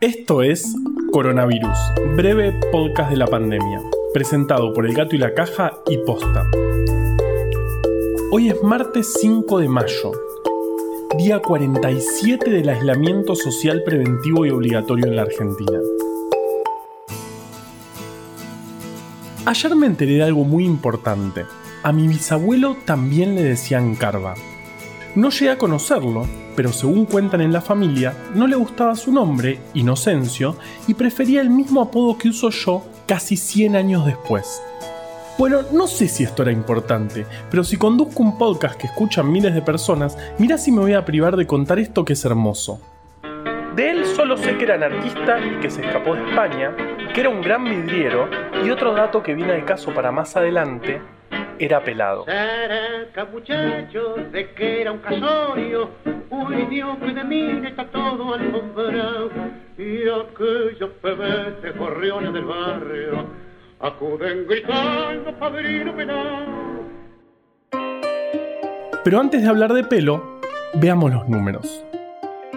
Esto es Coronavirus, breve podcast de la pandemia, presentado por El Gato y la Caja y Posta. Hoy es martes 5 de mayo, día 47 del aislamiento social preventivo y obligatorio en la Argentina. Ayer me enteré de algo muy importante. A mi bisabuelo también le decían Carva. No llegué a conocerlo, pero según cuentan en la familia, no le gustaba su nombre, Inocencio, y prefería el mismo apodo que uso yo casi 100 años después. Bueno, no sé si esto era importante, pero si conduzco un podcast que escuchan miles de personas, mira si me voy a privar de contar esto que es hermoso. De él solo sé que era anarquista y que se escapó de España, que era un gran vidriero, y otro dato que viene al caso para más adelante, era pelado. muchachos, de que era un casorio, uy Dios que de mí está todo alfombrado, y aquellos pebetes gorriones del barrio acuden gritando padrino pelado. Pero antes de hablar de pelo, veamos los números.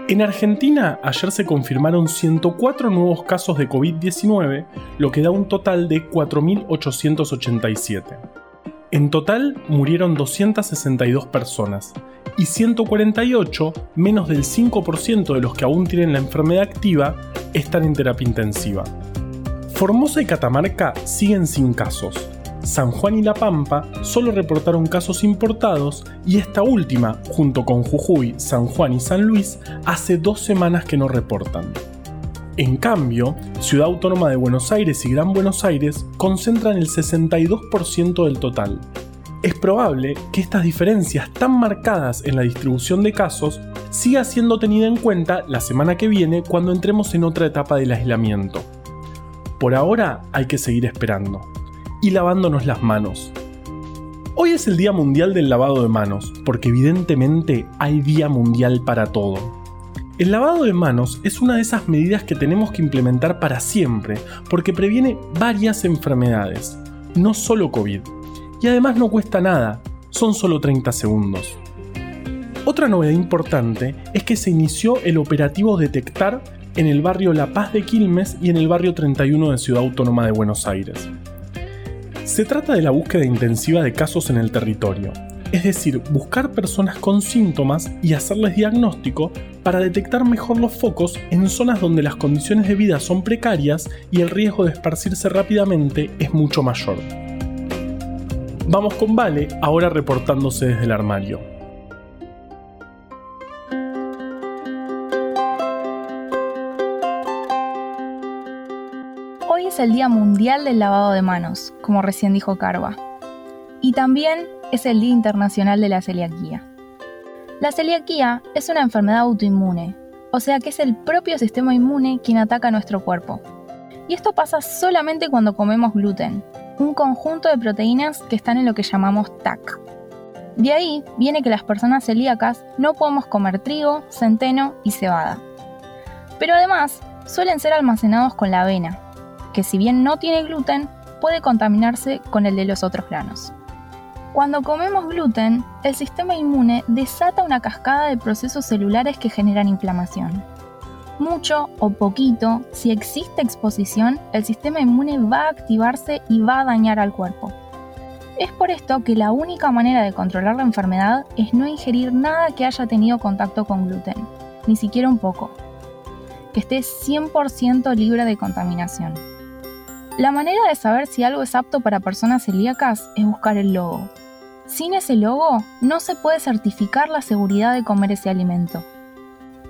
En Argentina, ayer se confirmaron 104 nuevos casos de COVID-19, lo que da un total de 4.887. En total murieron 262 personas y 148, menos del 5% de los que aún tienen la enfermedad activa, están en terapia intensiva. Formosa y Catamarca siguen sin casos. San Juan y La Pampa solo reportaron casos importados y esta última, junto con Jujuy, San Juan y San Luis, hace dos semanas que no reportan. En cambio, Ciudad Autónoma de Buenos Aires y Gran Buenos Aires concentran el 62% del total. Es probable que estas diferencias tan marcadas en la distribución de casos siga siendo tenida en cuenta la semana que viene cuando entremos en otra etapa del aislamiento. Por ahora hay que seguir esperando y lavándonos las manos. Hoy es el Día Mundial del Lavado de Manos, porque evidentemente hay Día Mundial para todo. El lavado de manos es una de esas medidas que tenemos que implementar para siempre, porque previene varias enfermedades, no solo COVID. Y además no cuesta nada, son solo 30 segundos. Otra novedad importante es que se inició el operativo Detectar en el barrio La Paz de Quilmes y en el barrio 31 de Ciudad Autónoma de Buenos Aires. Se trata de la búsqueda intensiva de casos en el territorio, es decir, buscar personas con síntomas y hacerles diagnóstico para detectar mejor los focos en zonas donde las condiciones de vida son precarias y el riesgo de esparcirse rápidamente es mucho mayor. Vamos con Vale, ahora reportándose desde el armario. Hoy es el Día Mundial del Lavado de Manos, como recién dijo Carva. Y también es el Día Internacional de la Celiaquía. La celiaquía es una enfermedad autoinmune, o sea que es el propio sistema inmune quien ataca nuestro cuerpo. Y esto pasa solamente cuando comemos gluten, un conjunto de proteínas que están en lo que llamamos TAC. De ahí viene que las personas celíacas no podemos comer trigo, centeno y cebada. Pero además suelen ser almacenados con la avena, que si bien no tiene gluten, puede contaminarse con el de los otros granos. Cuando comemos gluten, el sistema inmune desata una cascada de procesos celulares que generan inflamación. Mucho o poquito, si existe exposición, el sistema inmune va a activarse y va a dañar al cuerpo. Es por esto que la única manera de controlar la enfermedad es no ingerir nada que haya tenido contacto con gluten, ni siquiera un poco. Que esté 100% libre de contaminación. La manera de saber si algo es apto para personas celíacas es buscar el logo. Sin ese logo, no se puede certificar la seguridad de comer ese alimento.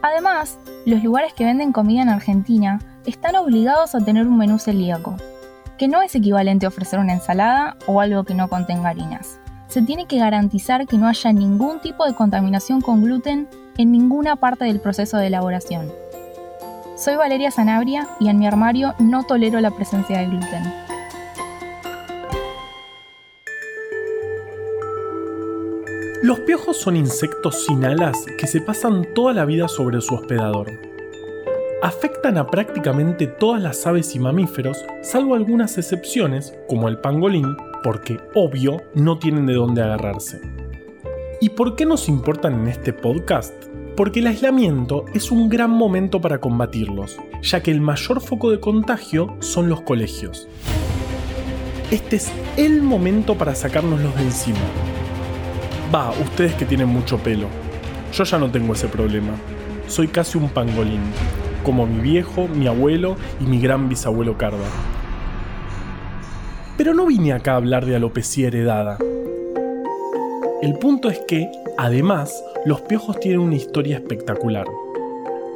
Además, los lugares que venden comida en Argentina están obligados a tener un menú celíaco, que no es equivalente a ofrecer una ensalada o algo que no contenga harinas. Se tiene que garantizar que no haya ningún tipo de contaminación con gluten en ninguna parte del proceso de elaboración. Soy Valeria Sanabria y en mi armario no tolero la presencia de gluten. Los piojos son insectos sin alas que se pasan toda la vida sobre su hospedador. Afectan a prácticamente todas las aves y mamíferos, salvo algunas excepciones, como el pangolín, porque, obvio, no tienen de dónde agarrarse. ¿Y por qué nos importan en este podcast? Porque el aislamiento es un gran momento para combatirlos, ya que el mayor foco de contagio son los colegios. Este es el momento para sacárnoslos de encima. Va, ustedes que tienen mucho pelo. Yo ya no tengo ese problema. Soy casi un pangolín, como mi viejo, mi abuelo y mi gran bisabuelo Carva. Pero no vine acá a hablar de alopecia heredada. El punto es que, además, los piojos tienen una historia espectacular.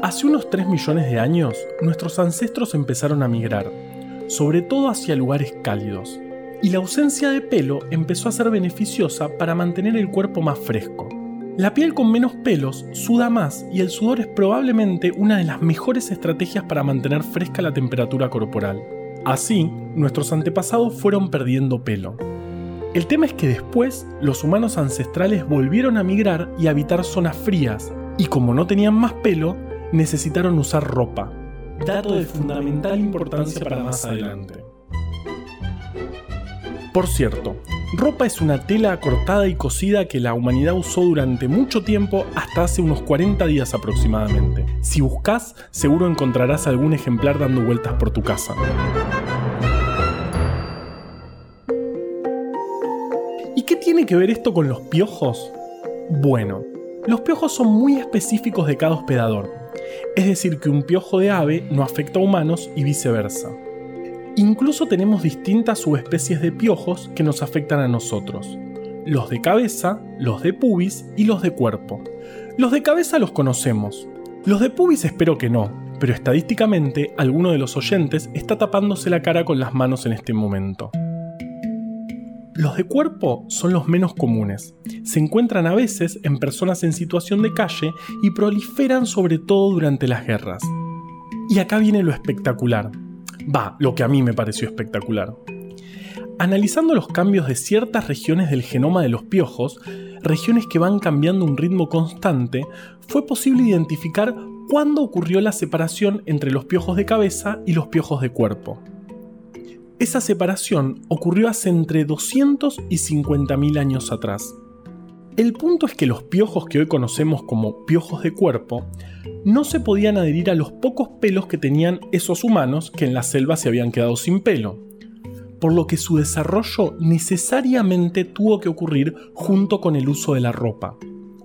Hace unos 3 millones de años, nuestros ancestros empezaron a migrar, sobre todo hacia lugares cálidos, y la ausencia de pelo empezó a ser beneficiosa para mantener el cuerpo más fresco. La piel con menos pelos suda más y el sudor es probablemente una de las mejores estrategias para mantener fresca la temperatura corporal. Así, nuestros antepasados fueron perdiendo pelo. El tema es que después los humanos ancestrales volvieron a migrar y habitar zonas frías, y como no tenían más pelo, necesitaron usar ropa. Dato de fundamental importancia para más adelante. Por cierto, ropa es una tela cortada y cosida que la humanidad usó durante mucho tiempo hasta hace unos 40 días aproximadamente. Si buscas, seguro encontrarás algún ejemplar dando vueltas por tu casa. ¿Y qué tiene que ver esto con los piojos? Bueno, los piojos son muy específicos de cada hospedador, es decir, que un piojo de ave no afecta a humanos y viceversa. Incluso tenemos distintas subespecies de piojos que nos afectan a nosotros. Los de cabeza, los de pubis y los de cuerpo. Los de cabeza los conocemos. Los de pubis espero que no, pero estadísticamente alguno de los oyentes está tapándose la cara con las manos en este momento. Los de cuerpo son los menos comunes. Se encuentran a veces en personas en situación de calle y proliferan sobre todo durante las guerras. Y acá viene lo espectacular. Va, lo que a mí me pareció espectacular. Analizando los cambios de ciertas regiones del genoma de los piojos, regiones que van cambiando un ritmo constante, fue posible identificar cuándo ocurrió la separación entre los piojos de cabeza y los piojos de cuerpo. Esa separación ocurrió hace entre 200 y 50.000 años atrás. El punto es que los piojos que hoy conocemos como piojos de cuerpo no se podían adherir a los pocos pelos que tenían esos humanos que en la selva se habían quedado sin pelo, por lo que su desarrollo necesariamente tuvo que ocurrir junto con el uso de la ropa.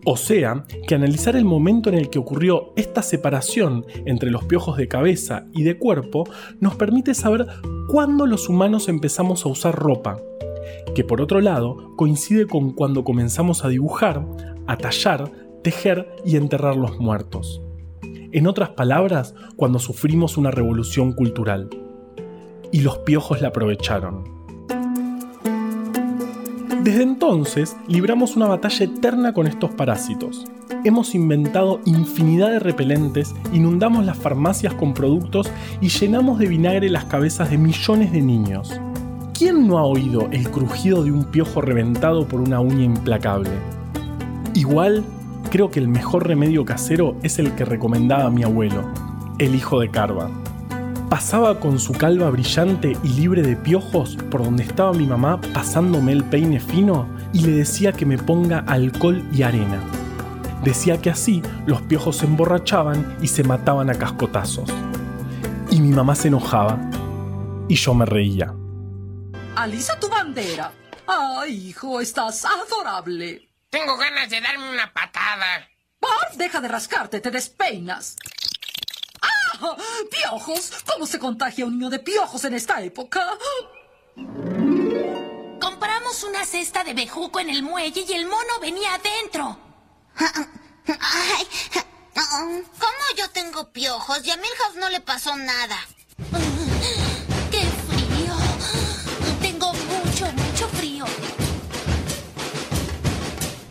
O sea, que analizar el momento en el que ocurrió esta separación entre los piojos de cabeza y de cuerpo nos permite saber cuándo los humanos empezamos a usar ropa, que por otro lado coincide con cuando comenzamos a dibujar, a tallar, tejer y enterrar los muertos. En otras palabras, cuando sufrimos una revolución cultural. Y los piojos la aprovecharon. Desde entonces, libramos una batalla eterna con estos parásitos. Hemos inventado infinidad de repelentes, inundamos las farmacias con productos y llenamos de vinagre las cabezas de millones de niños. ¿Quién no ha oído el crujido de un piojo reventado por una uña implacable? Igual, creo que el mejor remedio casero es el que recomendaba mi abuelo, el hijo de Carva. Pasaba con su calva brillante y libre de piojos por donde estaba mi mamá pasándome el peine fino y le decía que me ponga alcohol y arena. Decía que así los piojos se emborrachaban y se mataban a cascotazos. Y mi mamá se enojaba y yo me reía. Alisa tu bandera. Ay, hijo, estás adorable. Tengo ganas de darme una patada. Barf, deja de rascarte, te despeinas. ¡Ah! ¡Piojos! ¿Cómo se contagia un niño de piojos en esta época? Compramos una cesta de bejuco en el muelle y el mono venía adentro. Ay, ¿cómo yo tengo piojos y a Milhouse no le pasó nada?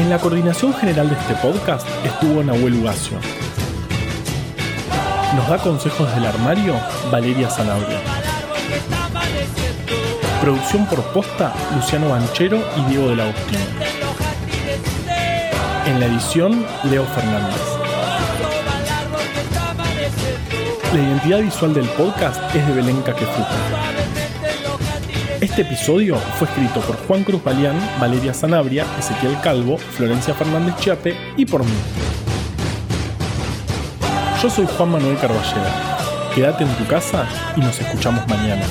En la coordinación general de este podcast estuvo Nahuel Ugacio. Nos da consejos del armario Valeria Sanabria. Producción por posta Luciano Banchero y Diego del Agostino. En la edición Leo Fernández. La identidad visual del podcast es de Belén Caquefuca. Este episodio fue escrito por Juan Cruz Balián, Valeria Sanabria, Ezequiel Calvo, Florencia Fernández Chiape y por mí. Yo soy Juan Manuel Carballeda. Quédate en tu casa y nos escuchamos mañana.